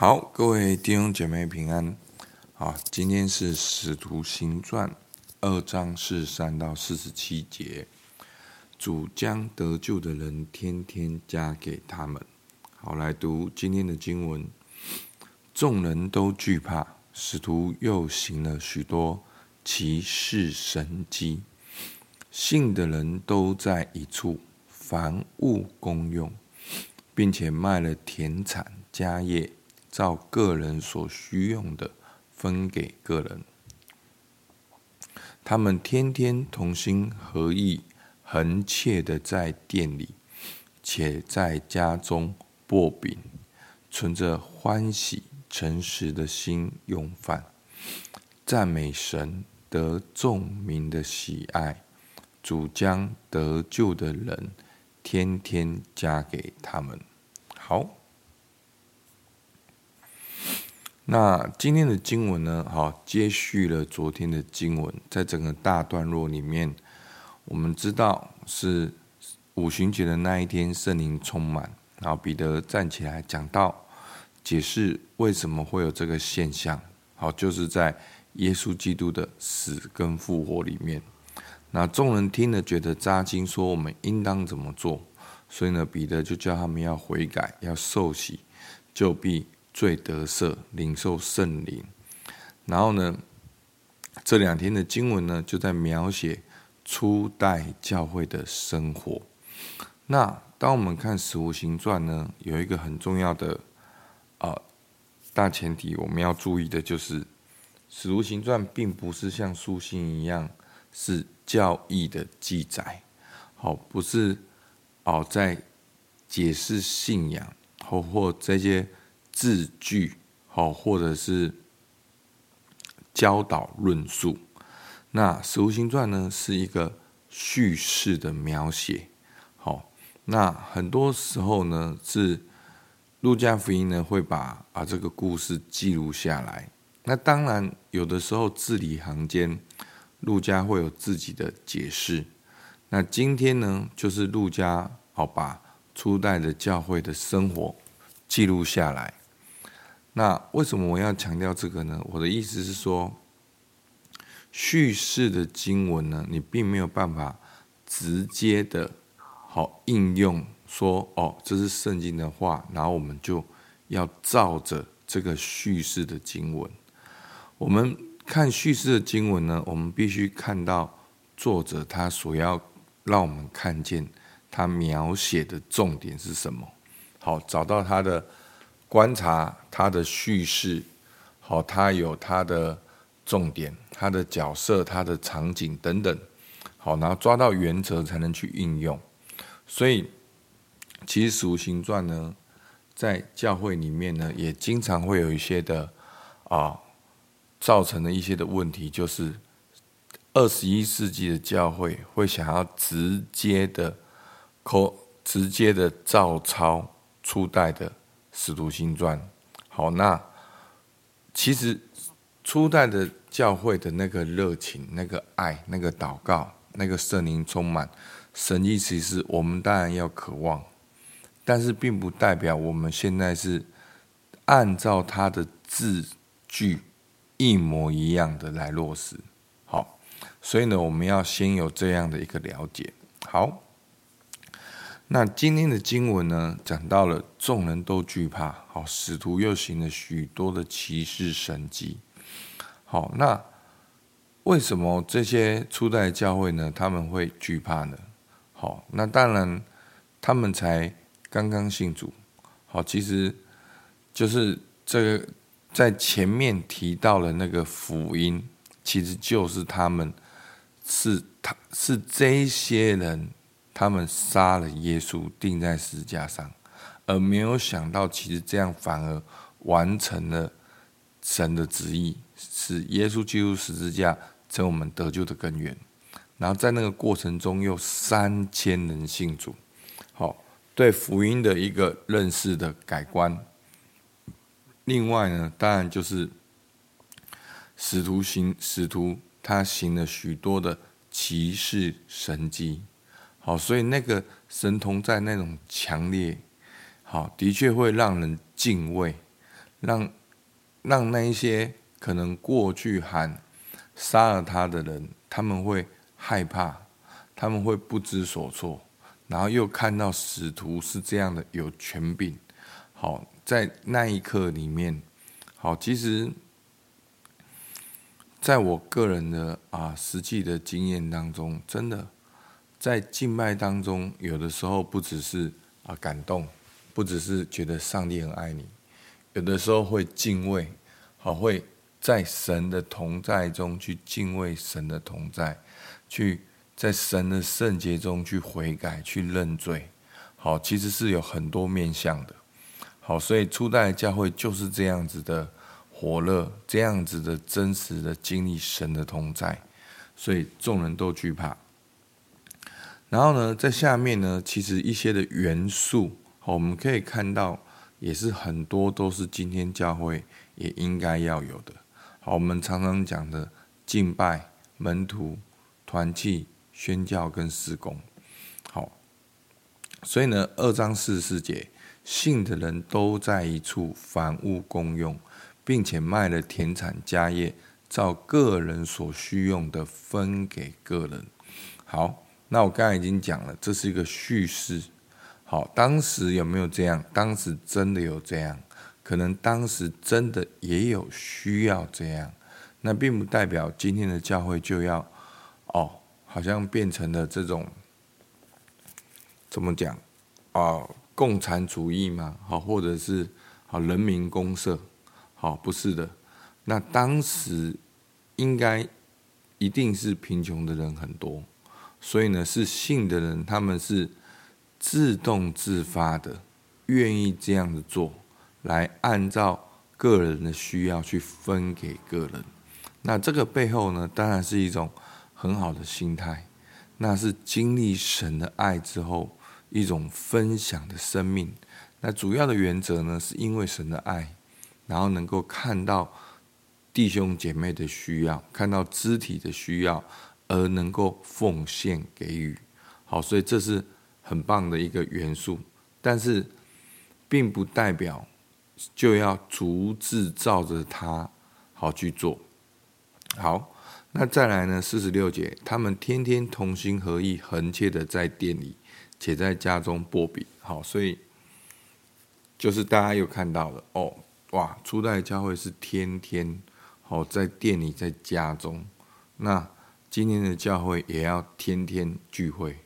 好，各位弟兄姐妹平安。好，今天是《使徒行传》二章四三到四十七节。主将得救的人天天加给他们。好，来读今天的经文。众人都惧怕，使徒又行了许多奇事神迹，信的人都在一处，凡物公用，并且卖了田产家业。照个人所需用的分给个人，他们天天同心合意，恒切的在店里，且在家中擘饼，存着欢喜诚实的心用饭，赞美神，得众民的喜爱。主将得救的人天天加给他们。好。那今天的经文呢？好，接续了昨天的经文，在整个大段落里面，我们知道是五旬节的那一天，圣灵充满，然后彼得站起来讲道，解释为什么会有这个现象。好，就是在耶稣基督的死跟复活里面。那众人听了，觉得扎金，说我们应当怎么做？所以呢，彼得就叫他们要悔改，要受洗，就必。罪得赦，领受圣灵。然后呢，这两天的经文呢，就在描写初代教会的生活。那当我们看《使徒行传》呢，有一个很重要的啊、呃、大前提，我们要注意的就是，《使徒行传》并不是像书信一样是教义的记载，好，不是哦在解释信仰或或这些。字句好，或者是教导论述。那《使徒行传》呢，是一个叙事的描写。好，那很多时候呢，是路加福音呢会把啊这个故事记录下来。那当然，有的时候字里行间，路加会有自己的解释。那今天呢，就是路加好把初代的教会的生活记录下来。那为什么我要强调这个呢？我的意思是说，叙事的经文呢，你并没有办法直接的好应用说哦，这是圣经的话，然后我们就要照着这个叙事的经文。我们看叙事的经文呢，我们必须看到作者他所要让我们看见他描写的重点是什么，好，找到他的。观察他的叙事，好，他有他的重点、他的角色、他的场景等等，好，然后抓到原则才能去应用。所以，其实《使徒行传》呢，在教会里面呢，也经常会有一些的啊，造成的一些的问题，就是二十一世纪的教会会想要直接的、口直接的照抄初代的。使徒行传，好，那其实初代的教会的那个热情、那个爱、那个祷告、那个圣灵充满神意其实，我们当然要渴望，但是并不代表我们现在是按照他的字句一模一样的来落实。好，所以呢，我们要先有这样的一个了解。好。那今天的经文呢，讲到了众人都惧怕，好，使徒又行了许多的奇事神迹，好，那为什么这些初代教会呢，他们会惧怕呢？好，那当然他们才刚刚信主，好，其实就是这个在前面提到了那个福音，其实就是他们是他是这些人。他们杀了耶稣，钉在十字架上，而没有想到，其实这样反而完成了神的旨意，使耶稣基督十字架成我们得救的根源。然后在那个过程中，又三千人信主，好，对福音的一个认识的改观。另外呢，当然就是使徒行使徒他行了许多的奇事神迹。好，所以那个神童在那种强烈，好，的确会让人敬畏，让让那一些可能过去喊杀了他的人，他们会害怕，他们会不知所措，然后又看到使徒是这样的有权柄，好，在那一刻里面，好，其实。在我个人的啊实际的经验当中，真的在敬拜当中，有的时候不只是啊感动，不只是觉得上帝很爱你，有的时候会敬畏，好会在神的同在中去敬畏神的同在，去在神的圣洁中去悔改、去认罪，好，其实是有很多面向的，好，所以初代教会就是这样子的。火热这样子的真实的经历神的同在，所以众人都惧怕。然后呢，在下面呢，其实一些的元素，好，我们可以看到，也是很多都是今天教会也应该要有的。好，我们常常讲的敬拜、门徒、团契、宣教跟事工。好，所以呢，二章四十四节，信的人都在一处，凡物共用。并且卖了田产家业，照个人所需用的分给个人。好，那我刚才已经讲了，这是一个叙事。好，当时有没有这样？当时真的有这样，可能当时真的也有需要这样。那并不代表今天的教会就要哦，好像变成了这种怎么讲啊、哦？共产主义嘛？好，或者是好人民公社。好，不是的。那当时应该一定是贫穷的人很多，所以呢，是信的人，他们是自动自发的，愿意这样子做，来按照个人的需要去分给个人。那这个背后呢，当然是一种很好的心态，那是经历神的爱之后一种分享的生命。那主要的原则呢，是因为神的爱。然后能够看到弟兄姐妹的需要，看到肢体的需要，而能够奉献给予。好，所以这是很棒的一个元素。但是，并不代表就要逐字照着他好去做。好，那再来呢？四十六节，他们天天同心合意，恒切的在店里，且在家中波比。好，所以就是大家有看到的哦。哇！初代教会是天天好在店里，在家中。那今天的教会也要天天聚会，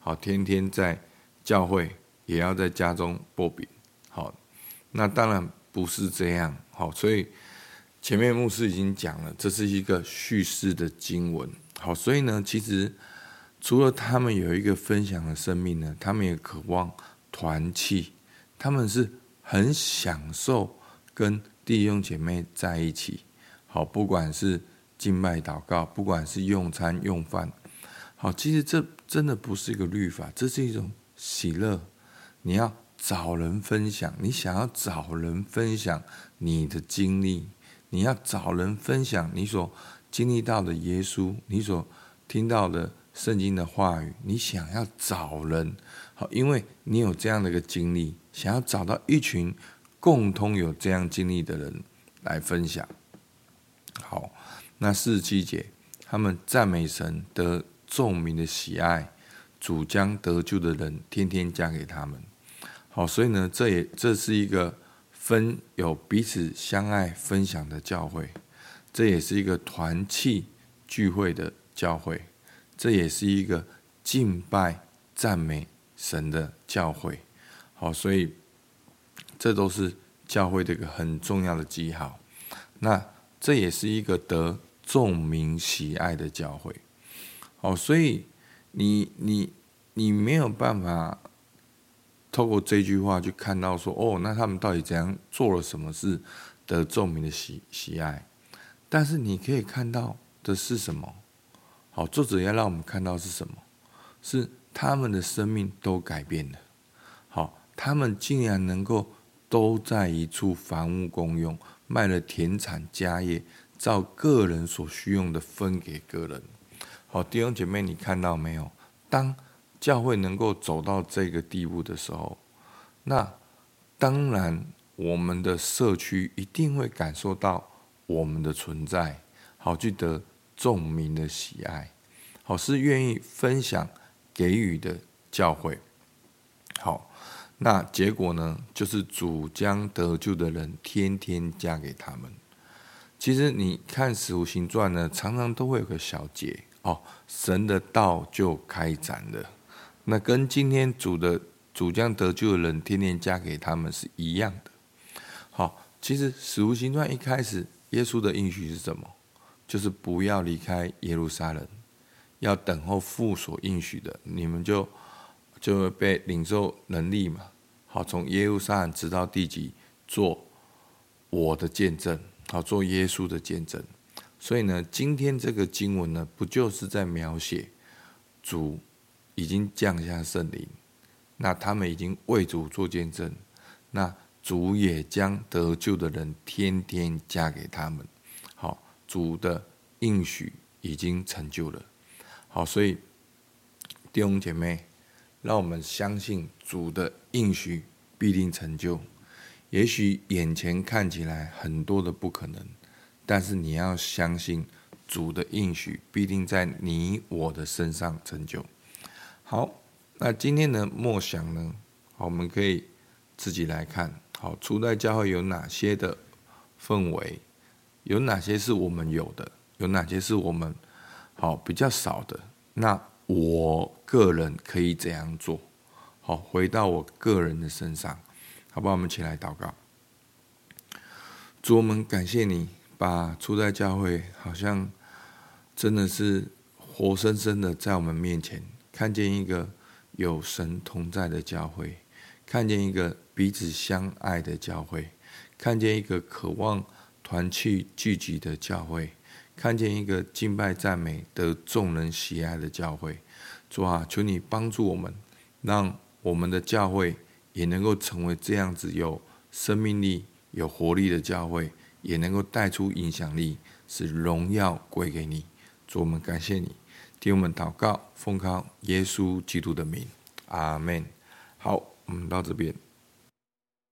好，天天在教会也要在家中擘饼。好，那当然不是这样。好，所以前面牧师已经讲了，这是一个叙事的经文。好，所以呢，其实除了他们有一个分享的生命呢，他们也渴望团契，他们是很享受。跟弟兄姐妹在一起，好，不管是静脉祷告，不管是用餐用饭，好，其实这真的不是一个律法，这是一种喜乐。你要找人分享，你想要找人分享你的经历，你要找人分享你所经历到的耶稣，你所听到的圣经的话语，你想要找人，好，因为你有这样的一个经历，想要找到一群。共同有这样经历的人来分享。好，那四十七节，他们赞美神得众民的喜爱，主将得救的人天天加给他们。好，所以呢，这也这是一个分有彼此相爱分享的教会，这也是一个团契聚会的教会，这也是一个敬拜赞美神的教会。好，所以。这都是教会的一个很重要的记号，那这也是一个得众民喜爱的教会。哦，所以你你你没有办法透过这句话去看到说，哦，那他们到底怎样做了什么事得众民的喜喜爱？但是你可以看到的是什么？好，作者要让我们看到是什么？是他们的生命都改变了。好，他们竟然能够。都在一处，房屋公用，卖了田产家业，照个人所需用的分给个人。好，弟兄姐妹，你看到没有？当教会能够走到这个地步的时候，那当然我们的社区一定会感受到我们的存在，好，去得众民的喜爱，好，是愿意分享给予的教会。好，那结果呢，就是主将得救的人天天加给他们。其实你看《使徒行传》呢，常常都会有个小节哦，神的道就开展了。那跟今天主的主将得救的人天天加给他们是一样的。好，其实《使徒行传》一开始，耶稣的应许是什么？就是不要离开耶路撒冷，要等候父所应许的，你们就就会被领受能力嘛。好，从耶路撒冷直到地极，做我的见证。好，做耶稣的见证。所以呢，今天这个经文呢，不就是在描写主已经降下圣灵，那他们已经为主做见证，那主也将得救的人天天加给他们。好，主的应许已经成就了。好，所以弟兄姐妹，让我们相信主的应许必定成就。也许眼前看起来很多的不可能，但是你要相信主的应许必定在你我的身上成就。好，那今天的默想呢？好，我们可以自己来看。好，初代教会有哪些的氛围？有哪些是我们有的？有哪些是我们好比较少的？那我个人可以怎样做？好，回到我个人的身上。好不好？我们起来祷告。主，我们感谢你，把初代教会好像真的是活生生的在我们面前，看见一个有神同在的教会，看见一个彼此相爱的教会，看见一个渴望团契聚集的教会，看见一个敬拜赞美得众人喜爱的教会。主啊，求你帮助我们，让我们的教会。也能够成为这样子有生命力、有活力的教会，也能够带出影响力，是荣耀归给你。主，我们感谢你，替我们祷告，奉靠耶稣基督的名，阿门。好，我们到这边。